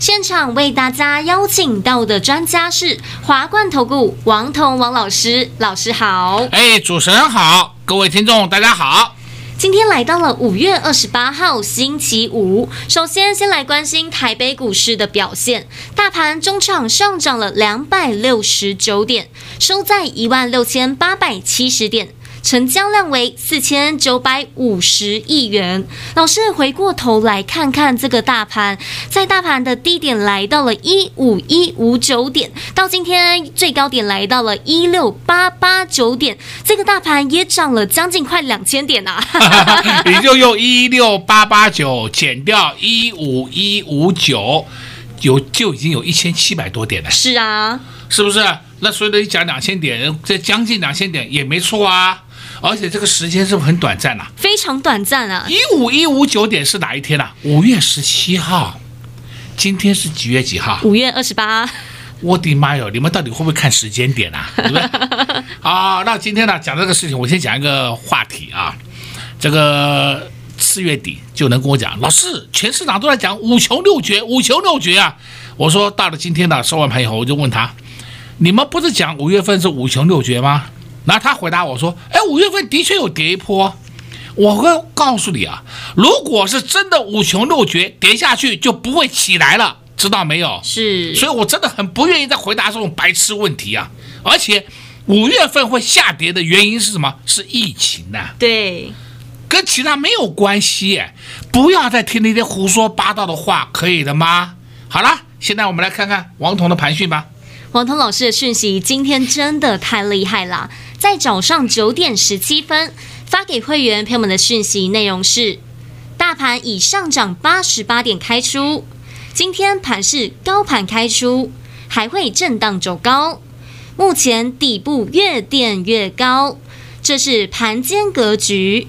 现场为大家邀请到的专家是华冠投顾王彤王老师，老师好。哎，主持人好，各位听众大家好。今天来到了五月二十八号星期五，首先先来关心台北股市的表现，大盘中场上涨了两百六十九点，收在一万六千八百七十点。成交量为四千九百五十亿元。老师回过头来看看这个大盘，在大盘的低点来到了一五一五九点，到今天最高点来到了一六八八九点，这个大盘也涨了将近快两千点啊！你就用一六八八九减掉一五一五九，有就已经有一千七百多点了。是啊，是不是？那所以你讲两千点，这将近两千点也没错啊。而且这个时间是不是很短暂呐？非常短暂啊！一五一五九点是哪一天呐？五月十七号，今天是几月几号？五月二十八。我的妈哟！你们到底会不会看时间点啊？对不对？啊，那今天呢讲这个事情，我先讲一个话题啊。这个四月底就能跟我讲，老师，全市场都在讲五穷六绝，五穷六绝啊！我说到了今天呢，收完盘以后，我就问他，你们不是讲五月份是五穷六绝吗？然后他回答我说：“哎，五月份的确有跌一波。我会告诉你啊，如果是真的五穷六绝，跌下去就不会起来了，知道没有？是。所以我真的很不愿意再回答这种白痴问题啊。而且五月份会下跌的原因是什么？是疫情呐、啊。对，跟其他没有关系。不要再听那些胡说八道的话，可以的吗？好了，现在我们来看看王彤的盘讯吧。王彤老师的讯息今天真的太厉害了，在早上九点十七分发给会员朋友们的讯息内容是：大盘已上涨八十八点开出，今天盘是高盘开出，还会震荡走高，目前底部越垫越高，这是盘间格局，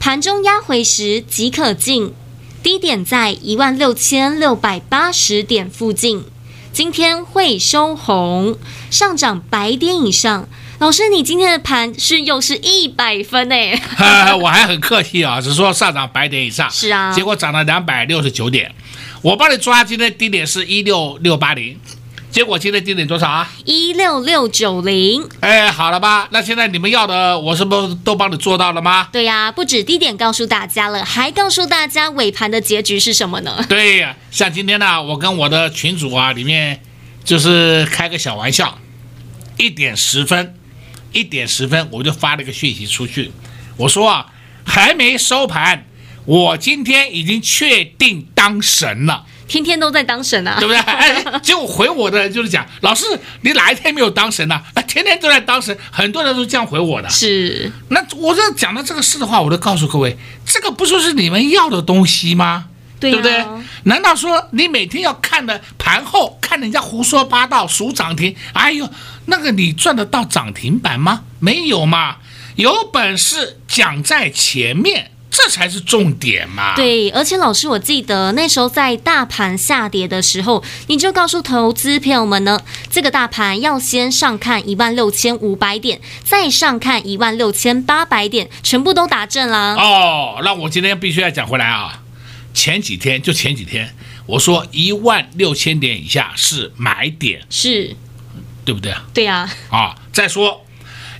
盘中压回时即可进，低点在一万六千六百八十点附近。今天会收红，上涨百点以上。老师，你今天的盘是又是一百分呢？我还很客气啊，只说上涨百点以上。是啊，结果涨了两百六十九点。我帮你抓，今天低点是一六六八零。结果今天低点多少啊？一六六九零。哎，好了吧？那现在你们要的，我是不是都帮你做到了吗？对呀、啊，不止低点告诉大家了，还告诉大家尾盘的结局是什么呢？对呀，像今天呢，我跟我的群主啊里面就是开个小玩笑，一点十分，一点十分我就发了一个讯息出去，我说啊，还没收盘，我今天已经确定当神了。天天都在当神啊，对不对？哎，结果回我的人就是讲，老师，你哪一天没有当神呢？啊？哎，天天都在当神，很多人都这样回我的。是，那我这讲到这个事的话，我都告诉各位，这个不就是你们要的东西吗？对，啊、对不对？难道说你每天要看的盘后看人家胡说八道数涨停？哎呦，那个你赚得到涨停板吗？没有嘛，有本事讲在前面。这才是重点嘛！对，而且老师，我记得那时候在大盘下跌的时候，你就告诉投资朋友们呢，这个大盘要先上看一万六千五百点，再上看一万六千八百点，全部都打正了。哦，那我今天必须要讲回来啊！前几天就前几天，我说一万六千点以下是买点，是，对不对啊？对呀。啊，再说。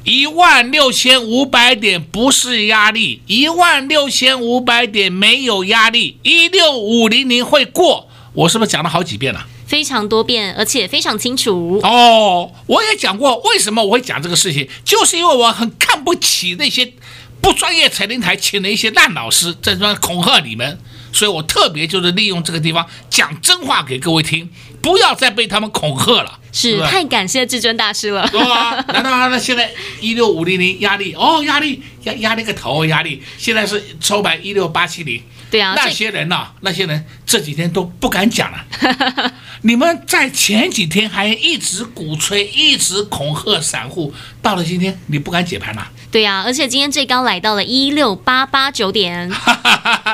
一万六千五百点不是压力，一万六千五百点没有压力，一六五零零会过，我是不是讲了好几遍了？非常多遍，而且非常清楚。哦，我也讲过，为什么我会讲这个事情，就是因为我很看不起那些不专业财经台请的一些烂老师在这恐吓你们，所以我特别就是利用这个地方讲真话给各位听，不要再被他们恐吓了。是，是太感谢至尊大师了。啊，难道那现在一六五零零压力？哦，压力压压力个头，压力。现在是收盘一六八七零，对啊，那些人呐、啊，那些人这几天都不敢讲了。你们在前几天还一直鼓吹，一直恐吓散户，到了今天你不敢解盘了。对啊，而且今天最高来到了一六八八九点。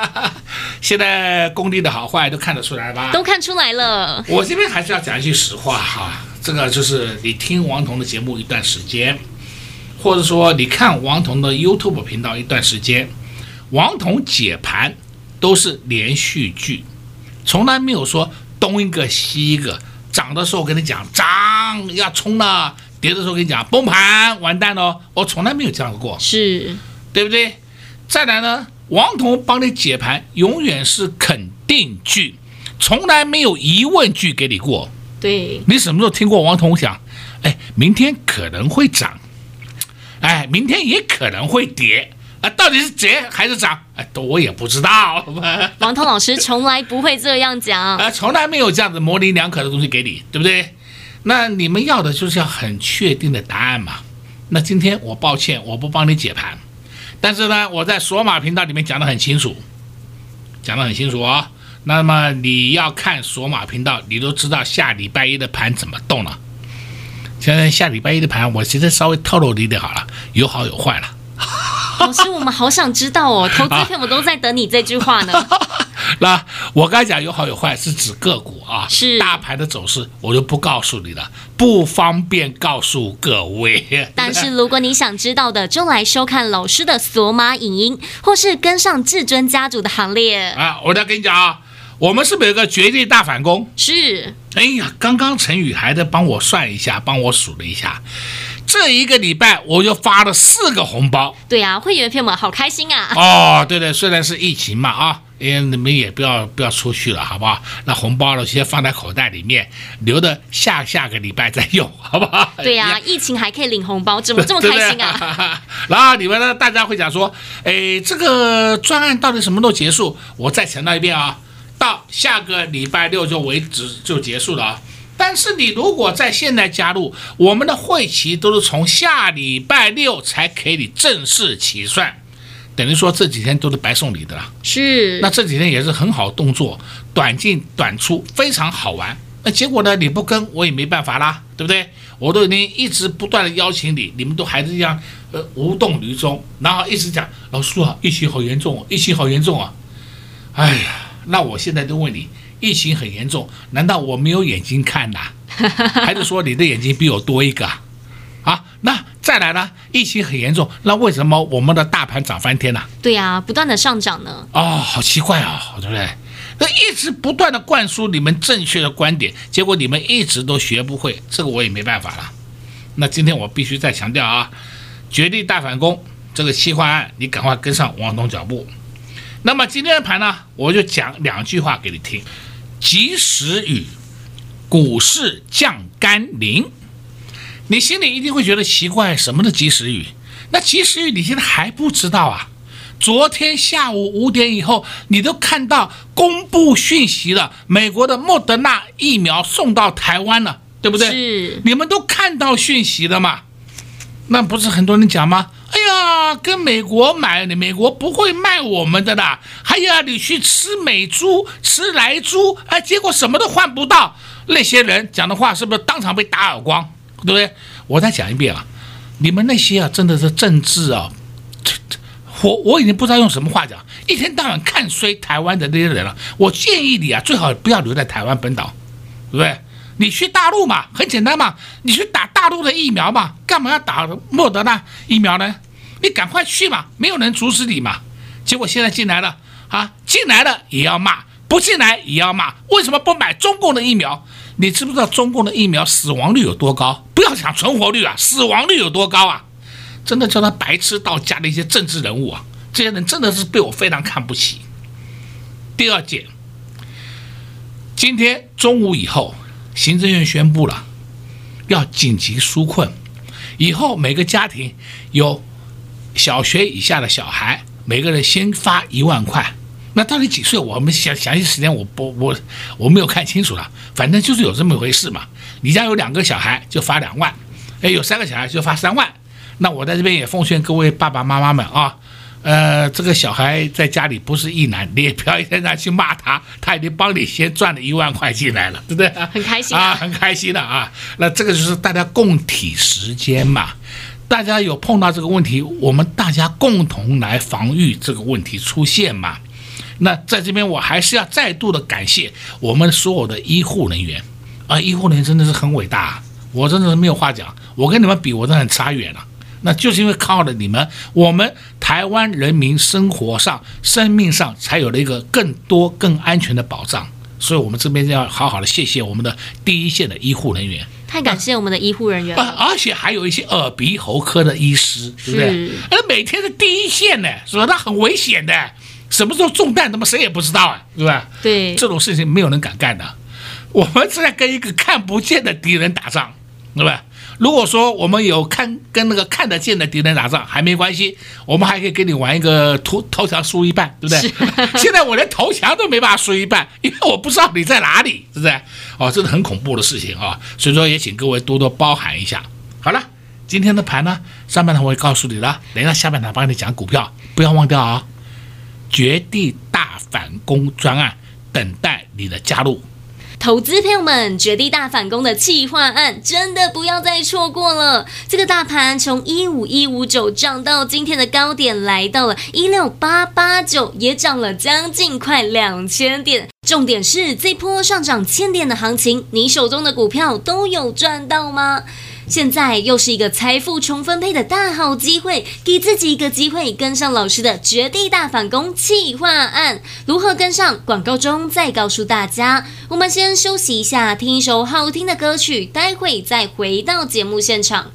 现在功力的好坏都看得出来吧？都看出来了。我这边还是要讲一句实话哈，这个就是你听王彤的节目一段时间，或者说你看王彤的 YouTube 频道一段时间，王彤解盘都是连续剧，从来没有说东一个西一个，涨的时候跟你讲涨要冲了，跌的时候跟你讲崩盘完蛋了，我从来没有这样过，是对不对？再来呢，王彤帮你解盘永远是肯定句，从来没有疑问句给你过。对，你什么时候听过王彤讲？哎，明天可能会涨，哎，明天也可能会跌。啊，到底是跌还是涨？哎，都我也不知道。王涛老师从来不会这样讲，啊，从来没有这样子模棱两可的东西给你，对不对？那你们要的就是要很确定的答案嘛。那今天我抱歉，我不帮你解盘，但是呢，我在索马频道里面讲得很清楚，讲得很清楚哦。那么你要看索马频道，你都知道下礼拜一的盘怎么动了。现在下礼拜一的盘，我现在稍微透露一点好了，有好有坏了。老师，我们好想知道哦，投资片我都在等你这句话呢。那我刚才讲有好有坏，是指个股啊，是大盘的走势，我就不告诉你了，不方便告诉各位。但是如果你想知道的，就来收看老师的索马影音，或是跟上至尊家族的行列啊。我再跟你讲啊，我们是不是有个绝地大反攻？是。哎呀，刚刚陈宇还在帮我算一下，帮我数了一下。这一个礼拜我就发了四个红包，对呀、啊，会员朋友们好开心啊！哦，对对，虽然是疫情嘛啊，哎，你们也不要不要出去了，好不好？那红包呢，先放在口袋里面，留着下下个礼拜再用，好不好？对呀、啊，疫情还可以领红包，怎么这么开心啊？然后你们呢，大家会讲说，哎，这个专案到底什么时候结束？我再强调一遍啊，到下个礼拜六就为止就结束了啊。但是你如果在现在加入，我们的会期都是从下礼拜六才给你正式起算，等于说这几天都是白送你的了。是，那这几天也是很好动作，短进短出，非常好玩。那结果呢？你不跟我也没办法啦，对不对？我都已经一直不断的邀请你，你们都还是一样，呃，无动于衷，然后一直讲老师啊，疫情好严重啊，疫情好严重啊。哎呀，那我现在就问你。疫情很严重，难道我没有眼睛看呐？还是说你的眼睛比我多一个啊？啊，那再来呢？疫情很严重，那为什么我们的大盘涨翻天呢？对呀，不断的上涨呢。哦，好奇怪啊，对不对？那一直不断的灌输你们正确的观点，结果你们一直都学不会，这个我也没办法了。那今天我必须再强调啊，绝地大反攻这个企划案，你赶快跟上王东脚步。那么今天的盘呢，我就讲两句话给你听。及时雨，股市降甘霖。你心里一定会觉得奇怪，什么的及时雨？那及时雨你现在还不知道啊？昨天下午五点以后，你都看到公布讯息了，美国的莫德纳疫苗送到台湾了，对不对？是。你们都看到讯息了嘛？那不是很多人讲吗？哎呀，跟美国买，你美国不会卖我们的啦。还有啊，你去吃美猪、吃莱猪，哎，结果什么都换不到。那些人讲的话是不是当场被打耳光？对不对？我再讲一遍啊，你们那些啊，真的是政治啊，我我已经不知道用什么话讲，一天到晚看衰台湾的那些人了。我建议你啊，最好不要留在台湾本岛，对不对？你去大陆嘛，很简单嘛，你去打大陆的疫苗嘛，干嘛要打莫德纳疫苗呢？你赶快去嘛，没有人阻止你嘛。结果现在进来了啊，进来了也要骂，不进来也要骂。为什么不买中共的疫苗？你知不知道中共的疫苗死亡率有多高？不要讲存活率啊，死亡率有多高啊？真的叫他白痴到家的一些政治人物啊，这些人真的是被我非常看不起。第二件，今天中午以后。行政院宣布了，要紧急纾困，以后每个家庭有小学以下的小孩，每个人先发一万块。那到底几岁？我们详详细时间我不我我没有看清楚了，反正就是有这么一回事嘛。你家有两个小孩就发两万，哎，有三个小孩就发三万。那我在这边也奉劝各位爸爸妈妈们啊，呃，这个小孩在家里不是一男，你也不要现在去骂他，他已经帮你先赚了一万块进来了，对不对？很开心啊，啊很开心的啊。那这个就是大家共体时间嘛，大家有碰到这个问题，我们大家共同来防御这个问题出现嘛。那在这边我还是要再度的感谢我们所有的医护人员啊，医护人员真的是很伟大，我真的是没有话讲，我跟你们比，我真的很差远了。那就是因为靠了你们，我们台湾人民生活上、生命上才有了一个更多、更安全的保障。所以，我们这边要好好的谢谢我们的第一线的医护人员。太感谢我们的医护人员，而且还有一些耳鼻喉科的医师，对不对？而每天是第一线呢，是吧？那很危险的，什么时候中弹，他妈谁也不知道啊，对吧？对，这种事情没有人敢干的。我们是在跟一个看不见的敌人打仗，对吧？如果说我们有看跟那个看得见的敌人打仗还没关系，我们还可以跟你玩一个投投降输一半，对不对？现在我连投降都没办法输一半，因为我不知道你在哪里，是不是？哦，这是很恐怖的事情啊！所以说也请各位多多包涵一下。好了，今天的盘呢，上半场我也告诉你了，等一下下半场帮你讲股票，不要忘掉啊！绝地大反攻专案，等待你的加入。投资朋友们，绝地大反攻的企划案真的不要再错过了。这个大盘从一五一五九涨到今天的高点，来到了一六八八九，也涨了将近快两千点。重点是这波上涨千点的行情，你手中的股票都有赚到吗？现在又是一个财富重分配的大好机会，给自己一个机会，跟上老师的绝地大反攻计划案。如何跟上？广告中再告诉大家。我们先休息一下，听一首好听的歌曲，待会再回到节目现场。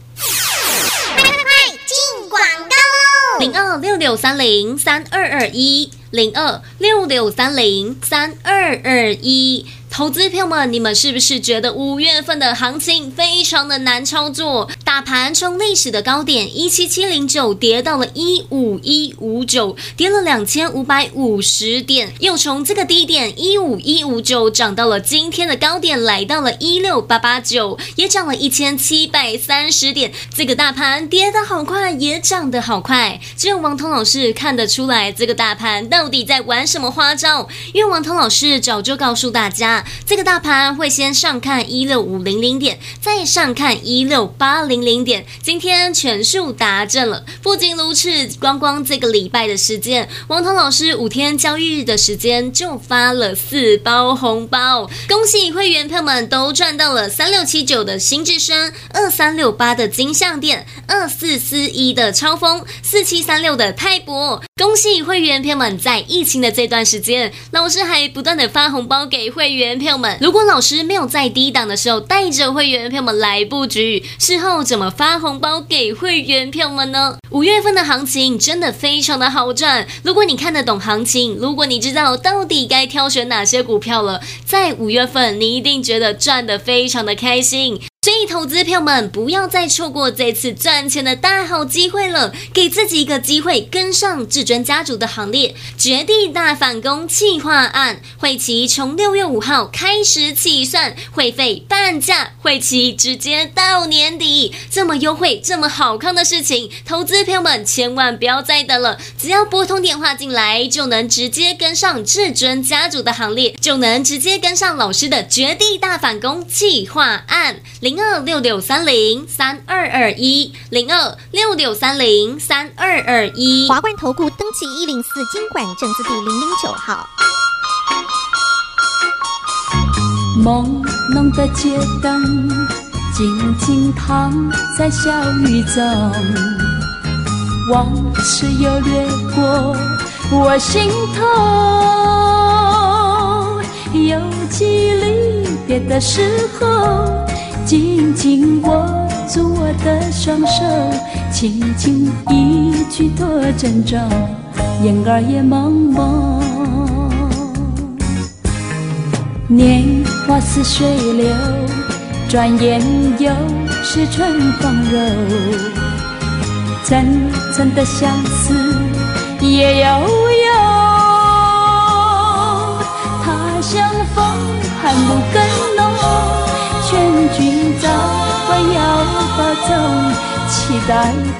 快快快，进广告喽！零二六六三零三二二一，零二六六三零三二二一。投资票们，你们是不是觉得五月份的行情非常的难操作？大盘从历史的高点一七七零九跌到了一五一五九，跌了两千五百五十点，又从这个低点一五一五九涨到了今天的高点，来到了一六八八九，也涨了一千七百三十点。这个大盘跌得好快，也涨得好快，只有王彤老师看得出来这个大盘到底在玩什么花招。因为王彤老师早就告诉大家。这个大盘会先上看一六五零零点，再上看一六八零零点。今天全数达阵了。不仅如此，光光这个礼拜的时间，王彤老师五天交易日的时间就发了四包红包，恭喜会员朋友们都赚到了三六七九的新至升，二三六八的金象电，二四四一的超丰，四七三六的泰博。恭喜会员朋友们在疫情的这段时间，老师还不断的发红包给会员朋友们。如果老师没有在低档的时候带着会员票们来布局，事后怎么发红包给会员票们呢？五月份的行情真的非常的好赚。如果你看得懂行情，如果你知道到底该挑选哪些股票了，在五月份你一定觉得赚的非常的开心。所以，投资票们不要再错过这次赚钱的大好机会了，给自己一个机会，跟上至尊家族的行列，绝地大反攻计划案，会期从六月五号开始起算，会费半价，会期直接到年底，这么优惠，这么好看的事情，投资票们千万不要再等了，只要拨通电话进来，就能直接跟上至尊家族的行列，就能直接跟上老师的绝地大反攻计划案。零二六六三零三二二一，零二六六三零三二二一。华冠投顾登记一零四经管证字第零零九号。朦胧的街灯，静静躺在小雨中，往事又掠过我心头，有几离别的时候。紧紧握住我的双手，轻轻一句多珍重，眼儿也朦胧。年华似水流，转眼又是春风柔。层层的相思也悠悠，他乡风寒露更浓。劝君早晚要保重，期待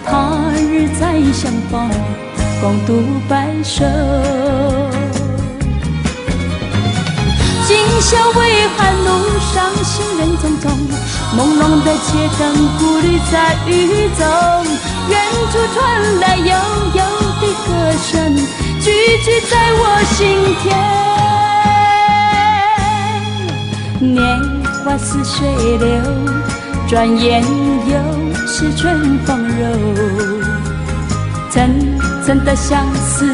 他日再相逢。共度白首。今宵微寒，路上行人匆匆，朦胧的街灯，孤旅在雨中。远处传来悠悠的歌声，句句在我心田。年花似水流，转眼又是春风柔。层层的相思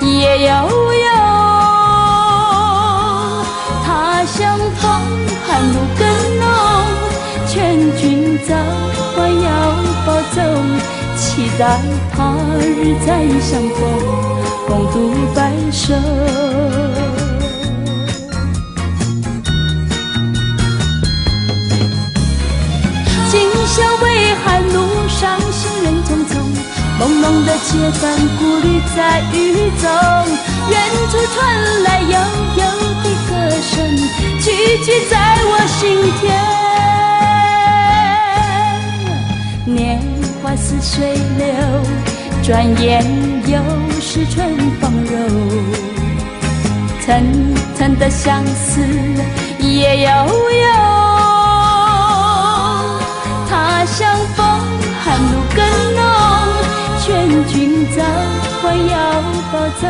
夜悠悠。他乡逢寒露更浓，劝君早晚要保重，期待他日再相逢，共度白首。胧的街灯，孤旅在雨中，远处传来悠悠的。歌声句句在我心田，年华似水流，转眼又是春风柔。层层的相思夜悠悠，他乡风寒露更，劝君早晚要保重。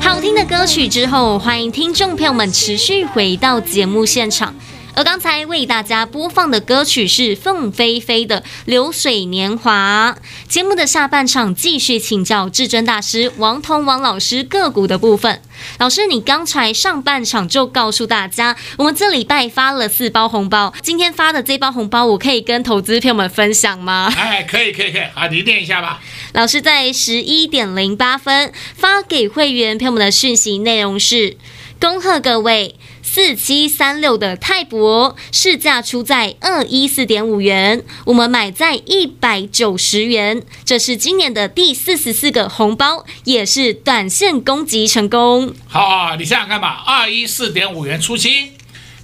好听的歌曲之后，欢迎听众朋友们持续回到节目现场。而刚才为大家播放的歌曲是凤飞飞的《流水年华》。节目的下半场继续请教至尊大师王彤王老师个股的部分。老师，你刚才上半场就告诉大家，我们这礼拜发了四包红包，今天发的这包红包，我可以跟投资朋友们分享吗？哎，可以，可以，可以。好，你念一下吧。老师在十一点零八分发给会员朋友们的讯息内容是：恭贺各位。四七三六的泰博市价出在二一四点五元，我们买在一百九十元，这是今年的第四十四个红包，也是短线攻击成功。好，好，你想想看吧，二一四点五元出清，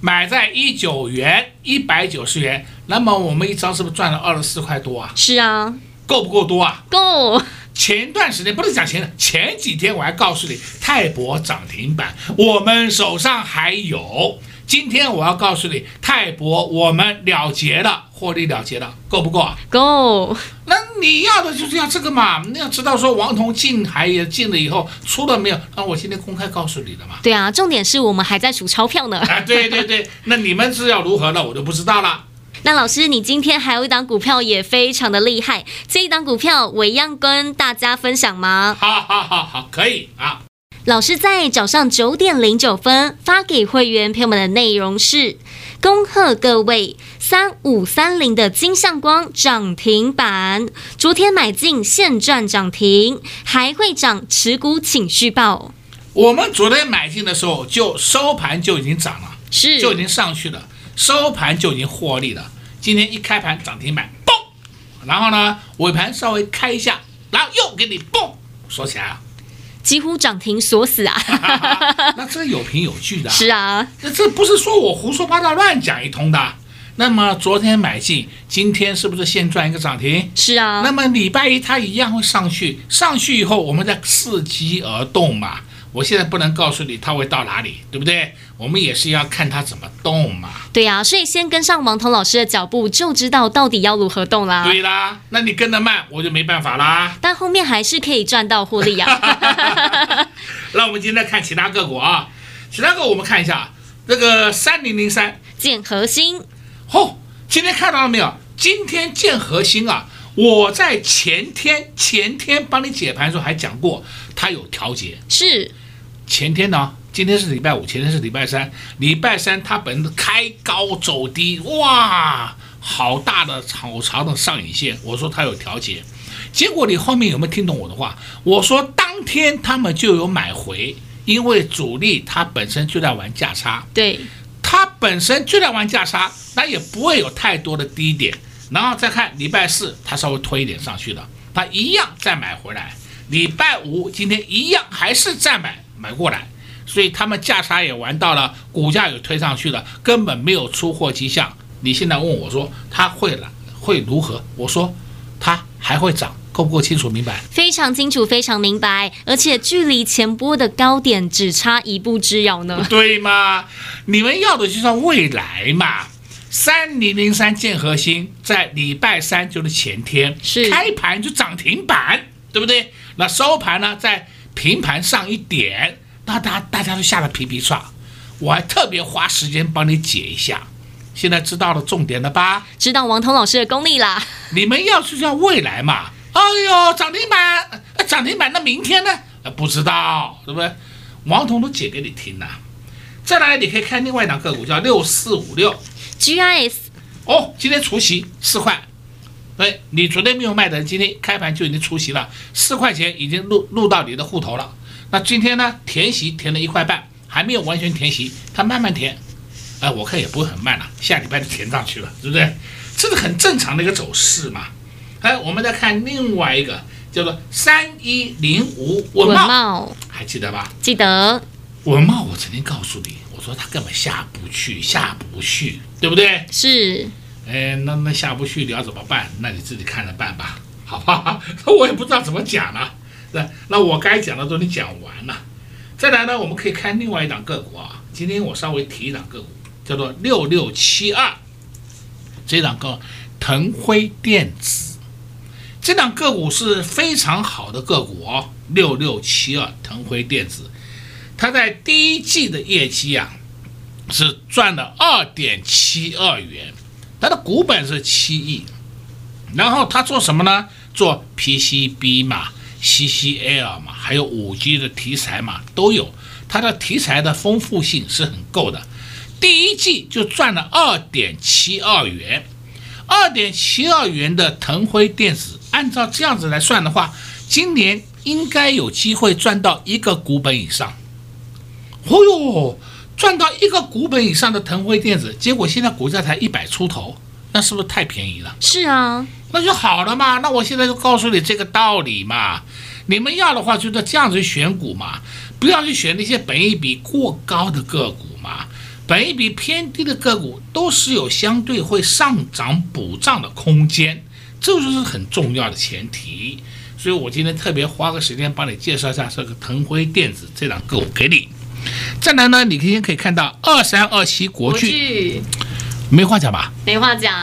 买在一九元，一百九十元，那么我们一张是不是赚了二十四块多啊？是啊，够不够多啊？够。前段时间不是讲前前几天我还告诉你泰博涨停板，我们手上还有。今天我要告诉你泰博我们了结了，获利了结了，够不够啊？够。那你要的就是要这个嘛？你要知道说王彤进还也进了以后出了没有？那我今天公开告诉你的嘛。对啊，重点是我们还在数钞票呢。啊，对对对，那你们是要如何呢？我就不知道了。那老师，你今天还有一档股票也非常的厉害，这一档股票我一样跟大家分享吗？好，好，好，好，可以啊。老师在早上九点零九分发给会员朋友们的内容是：恭贺各位三五三零的金相光涨停板，昨天买进现赚涨停，还会涨，持股请续报。我们昨天买进的时候就收盘就已经涨了，是就已经上去了。收盘就已经获利了，今天一开盘涨停板，嘣，然后呢尾盘稍微开一下，然后又给你嘣锁起来了，几乎涨停锁死啊！那这有凭有据的，是啊，那这不是说我胡说八道乱讲一通的。那么昨天买进，今天是不是先赚一个涨停？是啊。那么礼拜一它一样会上去，上去以后我们再伺机而动嘛。我现在不能告诉你它会到哪里，对不对？我们也是要看它怎么动嘛。对呀、啊，所以先跟上王彤老师的脚步，就知道到底要如何动啦。对啦，那你跟得慢，我就没办法啦。但后面还是可以赚到获利呀、啊。那我们今天看其他个股啊，其他个股我们看一下，这个三零零三建核心。哦，今天看到了没有？今天建核心啊。我在前天前天帮你解盘的时候还讲过，它有调节。是前天呢，今天是礼拜五，前天是礼拜三。礼拜三它本开高走低，哇，好大的好长的上影线。我说它有调节，结果你后面有没有听懂我的话？我说当天他们就有买回，因为主力它本身就在玩价差，对，它本身就在玩价差，那也不会有太多的低点。然后再看礼拜四，它稍微推一点上去了，它一样再买回来。礼拜五今天一样还是再买买过来，所以他们价差也玩到了，股价也推上去了，根本没有出货迹象。你现在问我说它会了会如何？我说它还会涨，够不够清楚明白？非常清楚，非常明白，而且距离前波的高点只差一步之遥呢。对吗？你们要的就是未来嘛。三零零三建核心在礼拜三就是前天是开盘就涨停板，对不对？那收盘呢，在平盘上一点，那大家大家都吓得皮皮剉。我还特别花时间帮你解一下。现在知道了重点了吧？知道王彤老师的功力啦。你们要是叫未来嘛，哎呦，涨停板，涨停板，那明天呢？不知道，对不对？王彤都解给你听了。再来，你可以看另外一档个股，叫六四五六。GIS 哦，今天除息四块，对，你昨天没有卖的人，今天开盘就已经出席了，四块钱已经入入到你的户头了。那今天呢，填息填了一块半，还没有完全填息，它慢慢填，哎，我看也不会很慢了，下礼拜就填上去了，对不对？这是很正常的一个走势嘛。哎，我们再看另外一个叫做三一零五文茂，还记得吧？记得。文茂，我曾经告诉你。我说他根本下不去，下不去，对不对？是。哎，那那下不去，你要怎么办？那你自己看着办吧，好吧？我也不知道怎么讲了。那那我该讲的都你讲完了。再来呢，我们可以看另外一档个股啊。今天我稍微提一档个股，叫做六六七二，这档个腾辉电子，这档个股是非常好的个股哦。六六七二腾辉电子。它在第一季的业绩啊，是赚了二点七二元，它的股本是七亿，然后它做什么呢？做 PCB 嘛，CCL 嘛，还有五 G 的题材嘛，都有。它的题材的丰富性是很够的，第一季就赚了二点七二元，二点七二元的腾辉电子，按照这样子来算的话，今年应该有机会赚到一个股本以上。哦哟，赚到一个股本以上的腾辉电子，结果现在股价才一百出头，那是不是太便宜了？是啊，那就好了嘛。那我现在就告诉你这个道理嘛。你们要的话，就这样子选股嘛，不要去选那些本益比过高的个股嘛。本益比偏低的个股都是有相对会上涨补涨的空间，这就是很重要的前提。所以我今天特别花个时间帮你介绍一下这个腾辉电子这档个股给你。再来呢，你今天可以看到二三二七国巨，没话讲吧？没话讲，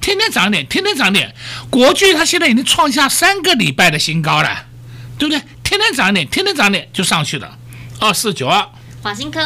天天涨点，天天涨点。国巨它现在已经创下三个礼拜的新高了，对不对？天天涨点，天天涨点就上去了。二四九二，华新科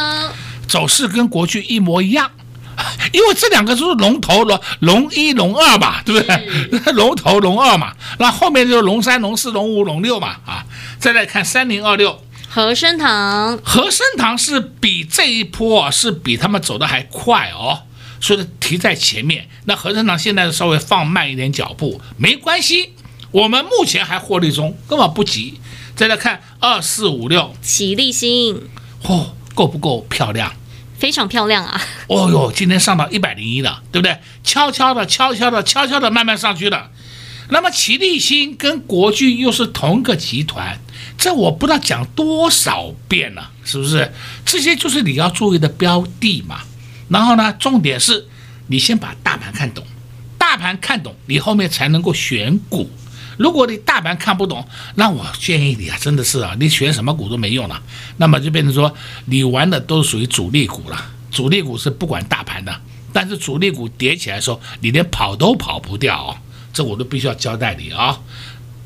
走势跟国巨一模一样，因为这两个都是龙头龙龙一龙二嘛，对不对？龙头龙二嘛，那后面就是龙三龙四龙五龙六嘛啊。再来看三零二六。和生堂，和生堂是比这一波是比他们走的还快哦，所以提在前面。那和生堂现在稍微放慢一点脚步，没关系，我们目前还获利中，根本不急。再来看二四五六，奇力新，哦，够不够漂亮？非常漂亮啊！哦哟，今天上到一百零一了，对不对？悄悄的，悄悄的，悄悄的，慢慢上去了。那么奇力新跟国巨又是同个集团。这我不知道讲多少遍了，是不是？这些就是你要注意的标的嘛。然后呢，重点是你先把大盘看懂，大盘看懂，你后面才能够选股。如果你大盘看不懂，那我建议你啊，真的是啊，你选什么股都没用了。那么就变成说，你玩的都是属于主力股了。主力股是不管大盘的，但是主力股跌起来的时候，你连跑都跑不掉哦。这我都必须要交代你啊，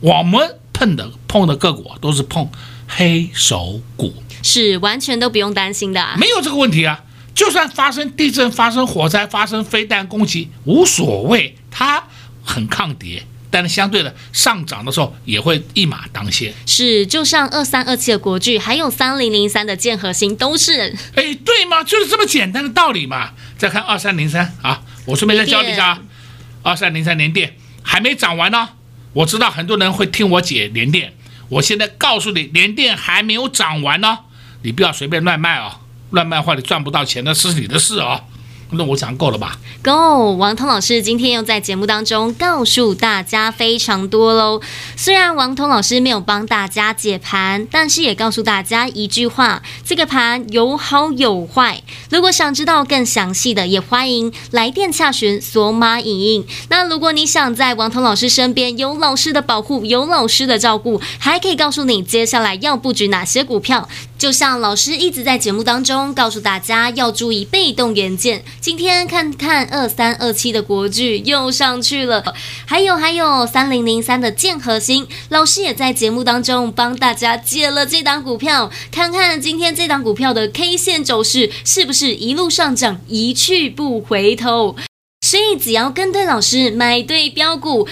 我们。碰的碰的个股都是碰黑手股，是完全都不用担心的，没有这个问题啊。就算发生地震、发生火灾、发生飞弹攻击，无所谓，它很抗跌，但是相对的上涨的时候也会一马当先。是，就像二三二七的国巨，还有三零零三的建和兴都是。哎，对吗？就是这么简单的道理嘛。再看二三零三啊，我顺便再教你一下啊，二三零三联电还没涨完呢。我知道很多人会听我解连电，我现在告诉你，连电还没有涨完呢，你不要随便乱卖哦，乱卖的话你赚不到钱，那是你的事哦。那我讲够了吧够王通老师今天又在节目当中告诉大家非常多喽。虽然王通老师没有帮大家解盘，但是也告诉大家一句话：这个盘有好有坏。如果想知道更详细的，也欢迎来电洽询索马影音。那如果你想在王通老师身边有老师的保护，有老师的照顾，还可以告诉你接下来要布局哪些股票。就像老师一直在节目当中告诉大家要注意被动元件。今天看看二三二七的国巨又上去了，还有还有三零零三的建核心，老师也在节目当中帮大家解了这档股票，看看今天这档股票的 K 线走势是不是一路上涨，一去不回头。所以只要跟对老师，买对标股。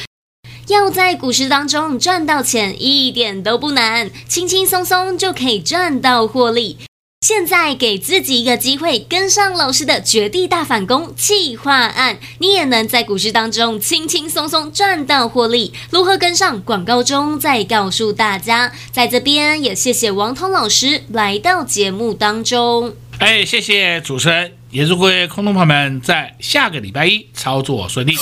要在股市当中赚到钱一点都不难，轻轻松松就可以赚到获利。现在给自己一个机会，跟上老师的绝地大反攻计划案，你也能在股市当中轻轻松松赚到获利。如何跟上？广告中再告诉大家。在这边也谢谢王通老师来到节目当中。哎，谢谢主持人，也祝各位空头朋友们在下个礼拜一操作顺利。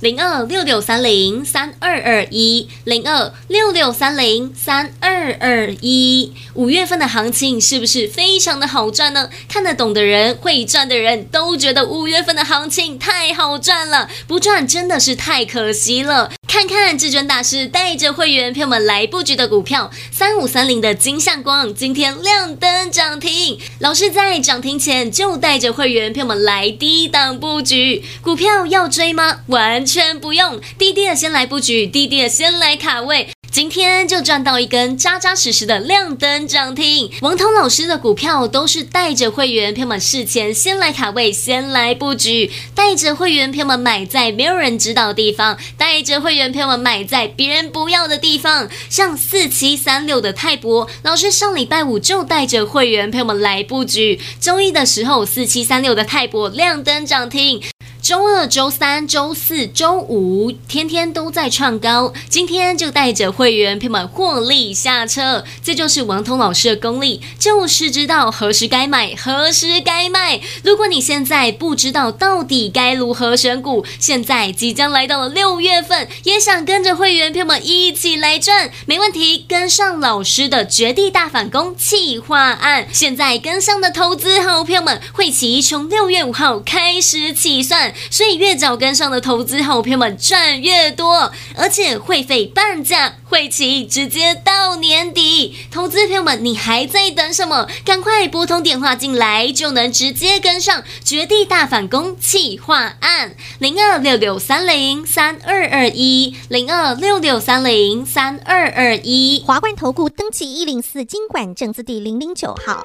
零二六六三零三二二一，零二六六三零三二二一。五月份的行情是不是非常的好赚呢？看得懂的人，会赚的人都觉得五月份的行情太好赚了，不赚真的是太可惜了。看看至尊大师带着会员朋友们来布局的股票，三五三零的金像光今天亮灯涨停。老师在涨停前就带着会员朋友们来低档布局股票，要追吗？完全不用，滴滴的先来布局，滴滴的先来卡位。今天就赚到一根扎扎实实的亮灯涨停。王彤老师的股票都是带着会员朋友们事前先来卡位，先来布局，带着会员朋友们买在没有人知道的地方，带着会员朋友们买在别人不要的地方。像四七三六的泰博，老师上礼拜五就带着会员朋友们来布局，周一的时候四七三六的泰博亮灯涨停。周二、周三、周四、周五，天天都在创高。今天就带着会员朋友们获利下车，这就是王通老师的功力，就是知道何时该买，何时该卖。如果你现在不知道到底该如何选股，现在即将来到了六月份，也想跟着会员朋友们一起来赚，没问题，跟上老师的绝地大反攻企划案。现在跟上的投资好朋友们，会期从六月五号开始起算。所以越早跟上的投资好朋友们赚越多，而且会费半价，会期直接到年底。投资朋友们，你还在等什么？赶快拨通电话进来，就能直接跟上绝地大反攻企划案零二六六三零三二二一零二六六三零三二二一华冠投顾登记一零四金管证字第零零九号。